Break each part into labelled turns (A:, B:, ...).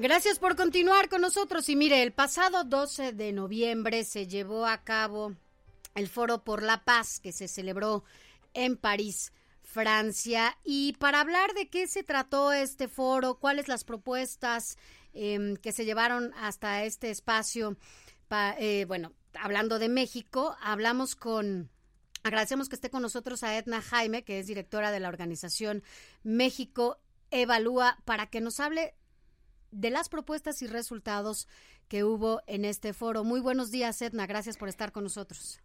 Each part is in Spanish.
A: Gracias por continuar con nosotros. Y mire, el pasado 12 de noviembre se llevó a cabo el Foro por la Paz que se celebró en París. Francia. Y para hablar de qué se trató este foro, cuáles las propuestas em, que se llevaron hasta este espacio, eh, bueno, hablando de México, hablamos con Agradecemos que esté con nosotros a Edna Jaime, que es directora de la organización México Evalúa, para que nos hable de las propuestas y resultados que hubo en este foro. Muy buenos días, Edna. Gracias por estar con nosotros.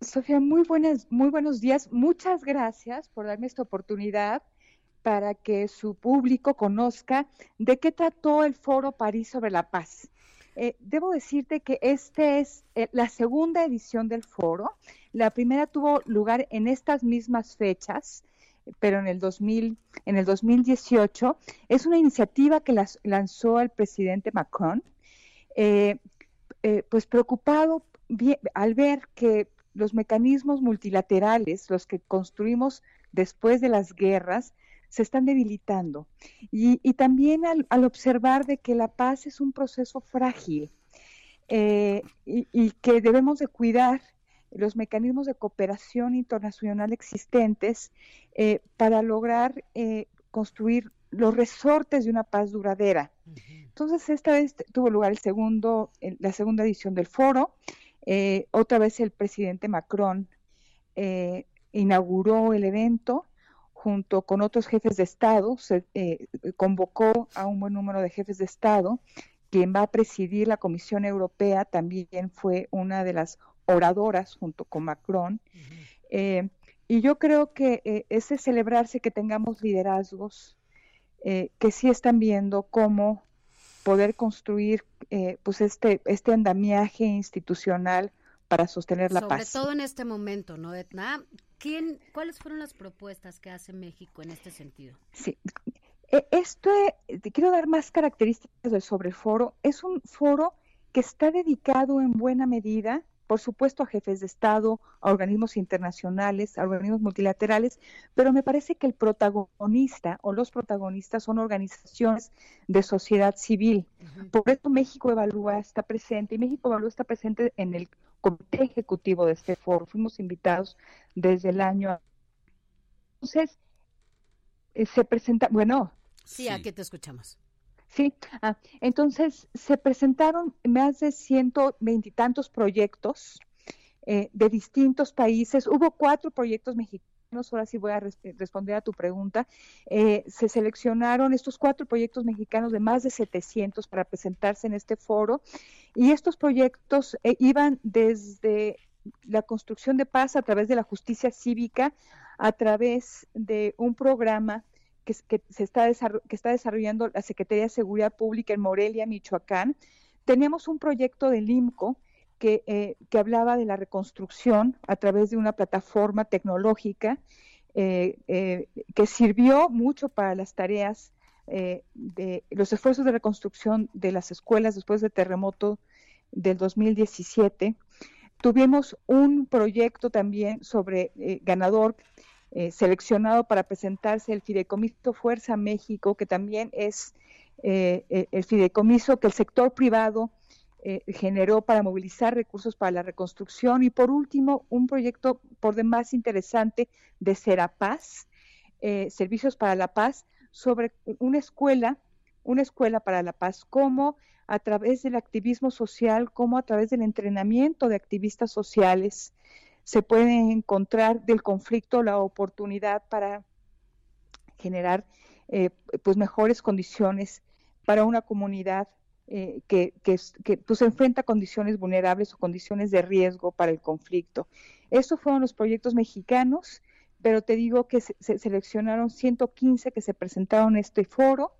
B: Sofía, muy buenas, muy buenos días. Muchas gracias por darme esta oportunidad para que su público conozca de qué trató el Foro París sobre la Paz. Eh, debo decirte que esta es eh, la segunda edición del foro. La primera tuvo lugar en estas mismas fechas, pero en el, 2000, en el 2018. Es una iniciativa que las, lanzó el presidente Macron, eh, pues preocupado al ver que los mecanismos multilaterales, los que construimos después de las guerras, se están debilitando. Y, también al, observar de que la paz es un proceso frágil eh, y, que debemos de cuidar los mecanismos de cooperación internacional existentes eh, para lograr eh, construir los resortes de una paz duradera. Entonces, esta vez tuvo lugar el segundo, la segunda edición del foro. Eh, otra vez el presidente Macron eh, inauguró el evento junto con otros jefes de Estado, se eh, convocó a un buen número de jefes de Estado. Quien va a presidir la Comisión Europea también fue una de las oradoras junto con Macron. y yo creo que ese celebrarse que tengamos liderazgos que sí están viendo cómo poder construir eh, pues este, este andamiaje institucional para sostener la paz.
A: Sobre todo en este momento, ¿no, Etna? ¿Quién, ¿Cuáles fueron las propuestas que hace México en este sentido?
B: Sí, e, esto, te quiero dar más características sobre el foro. Es un foro que está dedicado en buena medida por supuesto a jefes de Estado, a organismos internacionales, a organismos multilaterales, pero me parece que el protagonista o los protagonistas son organizaciones de sociedad civil. Por eso México Evalúa está presente y México Evalúa está presente en el comité ejecutivo de este foro. Fuimos invitados desde el año. Entonces, eh, se presenta, bueno.
A: Sí, aquí te escuchamos.
B: Sí, ah, entonces se presentaron más de ciento veintitantos proyectos eh, de distintos países. Hubo cuatro proyectos mexicanos, ahora sí voy a responder a tu pregunta. Eh, se seleccionaron estos cuatro proyectos mexicanos de más de 700 para presentarse en este foro y estos proyectos eh, iban desde la construcción de paz a través de la justicia cívica, a través de un programa que, se está, que está desarrollando la Secretaría de Seguridad Pública en Morelia, Michoacán. Tenemos un proyecto del IMCO que, eh, que hablaba de la reconstrucción a través de una plataforma tecnológica eh, eh, que sirvió mucho para las tareas de los esfuerzos de reconstrucción de las escuelas después del terremoto del 2017. Tuvimos un proyecto también sobre ganador eh, seleccionado para presentarse el Fideicomiso Fuerza México, que también es eh, eh, el fideicomiso que el sector privado generó para movilizar recursos para la reconstrucción. Y por último, un proyecto por demás interesante de Serapaz, Servicios para la Paz, sobre una escuela, una escuela para la paz, como a través del activismo social, como a través del entrenamiento de activistas sociales, se puede encontrar del conflicto la oportunidad para generar eh, pues mejores condiciones para una comunidad eh, que, que, que pues, enfrenta condiciones vulnerables o condiciones de riesgo para el conflicto. Estos fueron los proyectos mexicanos pero te digo que se, seleccionaron 115 que se presentaron en este foro.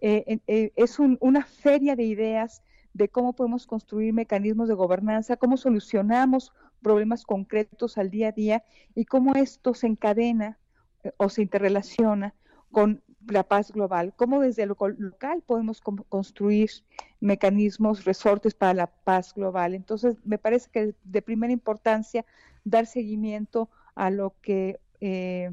B: Eh, es una feria de ideas de cómo podemos construir mecanismos de gobernanza, cómo solucionamos problemas concretos al día a día y cómo esto se encadena eh, o se interrelaciona con la paz global, cómo desde lo local podemos construir mecanismos, resortes para la paz global. Entonces, me parece que de primera importancia dar seguimiento a lo que eh,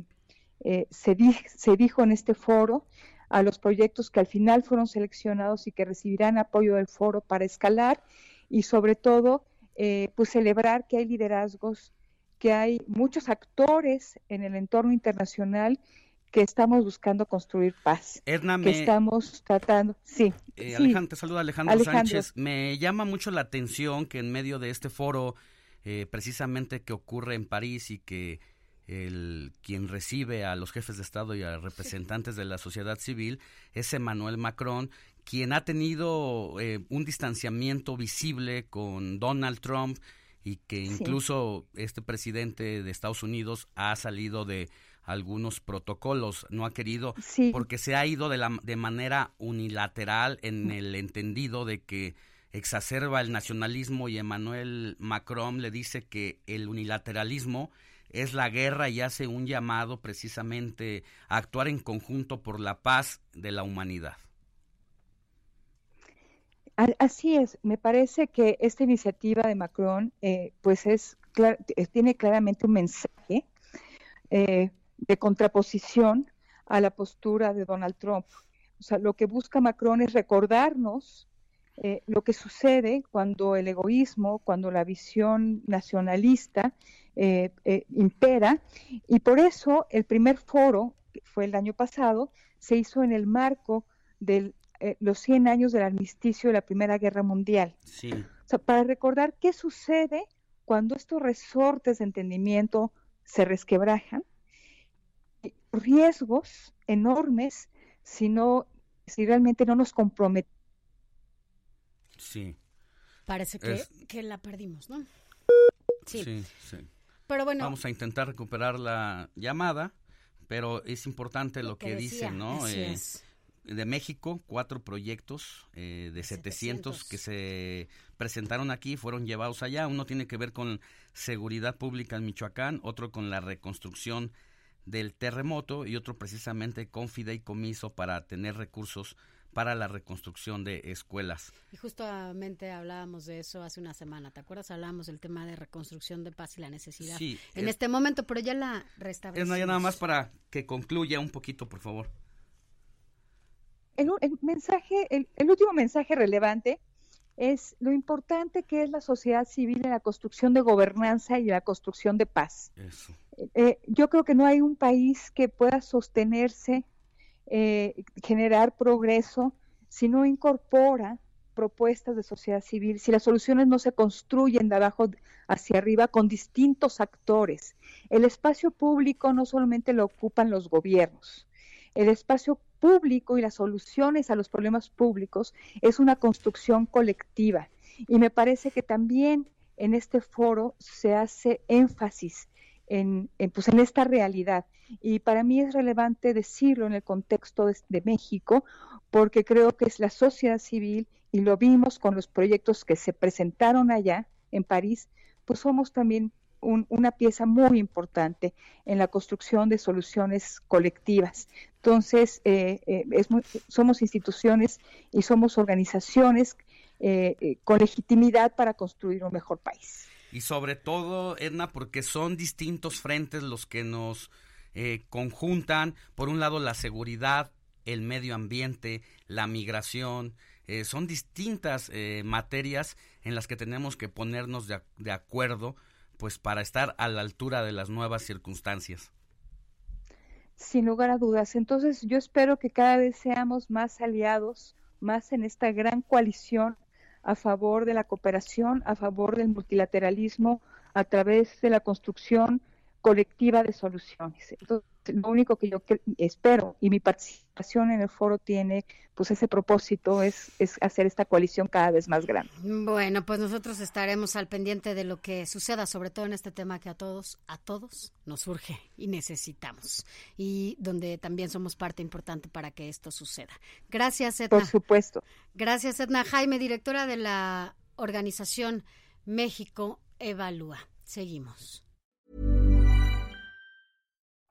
B: eh, se, se dijo en este foro, a los proyectos que al final fueron seleccionados y que recibirán apoyo del foro para escalar y sobre todo, eh, pues celebrar que hay liderazgos, que hay muchos actores en el entorno internacional que estamos buscando construir paz.
C: Edna,
B: que estamos tratando, sí.
C: Eh, Alejandro, te saluda Alejandro, Sánchez. Me llama mucho la atención que en medio de este foro, eh, precisamente que ocurre en París y que el quien recibe a los jefes de Estado y a representantes de la sociedad civil es Emmanuel Macron, quien ha tenido eh, un distanciamiento visible con Donald Trump y que incluso este presidente de Estados Unidos ha salido de algunos protocolos, no ha querido, porque se ha ido de, la, de manera unilateral en el entendido de que exacerba el nacionalismo y Emmanuel Macron le dice que el unilateralismo es la guerra y hace un llamado precisamente a actuar en conjunto por la paz de la humanidad.
B: Así es, me parece que esta iniciativa de Macron eh, pues es tiene claramente un mensaje eh, de contraposición a la postura de Donald Trump. O sea, lo que busca Macron es recordarnos eh, lo que sucede cuando el egoísmo, cuando la visión nacionalista eh, eh, impera, y por eso el primer foro, que fue el año pasado, se hizo en el marco de los 100 años del armisticio de la Primera Guerra Mundial.
C: Sí.
B: O sea, para recordar qué sucede cuando estos resortes de entendimiento se resquebrajan riesgos enormes si no, si realmente no nos comprometemos.
C: Sí.
A: Parece que, la perdimos, ¿no?
C: Sí. sí,
A: Pero bueno.
C: Vamos a intentar recuperar la llamada, pero es importante lo, que, dice, ¿no?
A: Eh,
C: de México, cuatro proyectos eh, de 700, que se presentaron aquí, fueron llevados allá. Uno tiene que ver con seguridad pública en Michoacán, otro con la reconstrucción del terremoto y otro precisamente con fideicomiso para tener recursos para la reconstrucción de escuelas.
A: Y justamente hablábamos de eso hace una semana, ¿te acuerdas? Hablábamos del tema de reconstrucción de paz y la necesidad
C: sí,
A: en este momento, pero ya la restablecimos.
C: Es ya nada más para que concluya un poquito, por favor.
B: El, mensaje, el, último mensaje relevante es lo importante que es la sociedad civil en la construcción de gobernanza y la construcción de paz.
C: Eso.
B: Eh, yo creo que no hay un país que pueda sostenerse, eh, generar progreso, si no incorpora propuestas de sociedad civil, si las soluciones no se construyen de abajo hacia arriba con distintos actores. El espacio público no solamente lo ocupan los gobiernos, el espacio público y las soluciones a los problemas públicos es una construcción colectiva. Y me parece que también en este foro se hace énfasis en, pues en esta realidad. Y para mí es relevante decirlo en el contexto de, México, porque creo que es la sociedad civil, y lo vimos con los proyectos que se presentaron allá en París, pues somos también una pieza muy importante en la construcción de soluciones colectivas. Entonces, eh, eh, es somos instituciones y somos organizaciones eh, con legitimidad para construir un mejor país
C: y sobre todo, Edna, porque son distintos frentes los que nos eh, conjuntan. Por un lado, la seguridad, el medio ambiente, la migración. Eh, son distintas eh, materias en las que tenemos que ponernos de acuerdo pues para estar a la altura de las nuevas circunstancias.
B: Sin lugar a dudas. Entonces yo espero que cada vez seamos más aliados, más en esta gran coalición a favor de la cooperación, a favor del multilateralismo, a través de la construcción colectiva de soluciones. Lo único que yo espero y mi participación en el foro tiene pues ese propósito es, es hacer esta coalición cada vez más grande.
A: Bueno, pues nosotros estaremos al pendiente de lo que suceda, sobre todo en este tema que a todos, a todos nos surge y necesitamos y donde también somos parte importante para que esto suceda. Gracias, Edna.
B: Por supuesto.
A: Gracias, Edna Jaime, directora de la organización México Evalúa. Seguimos.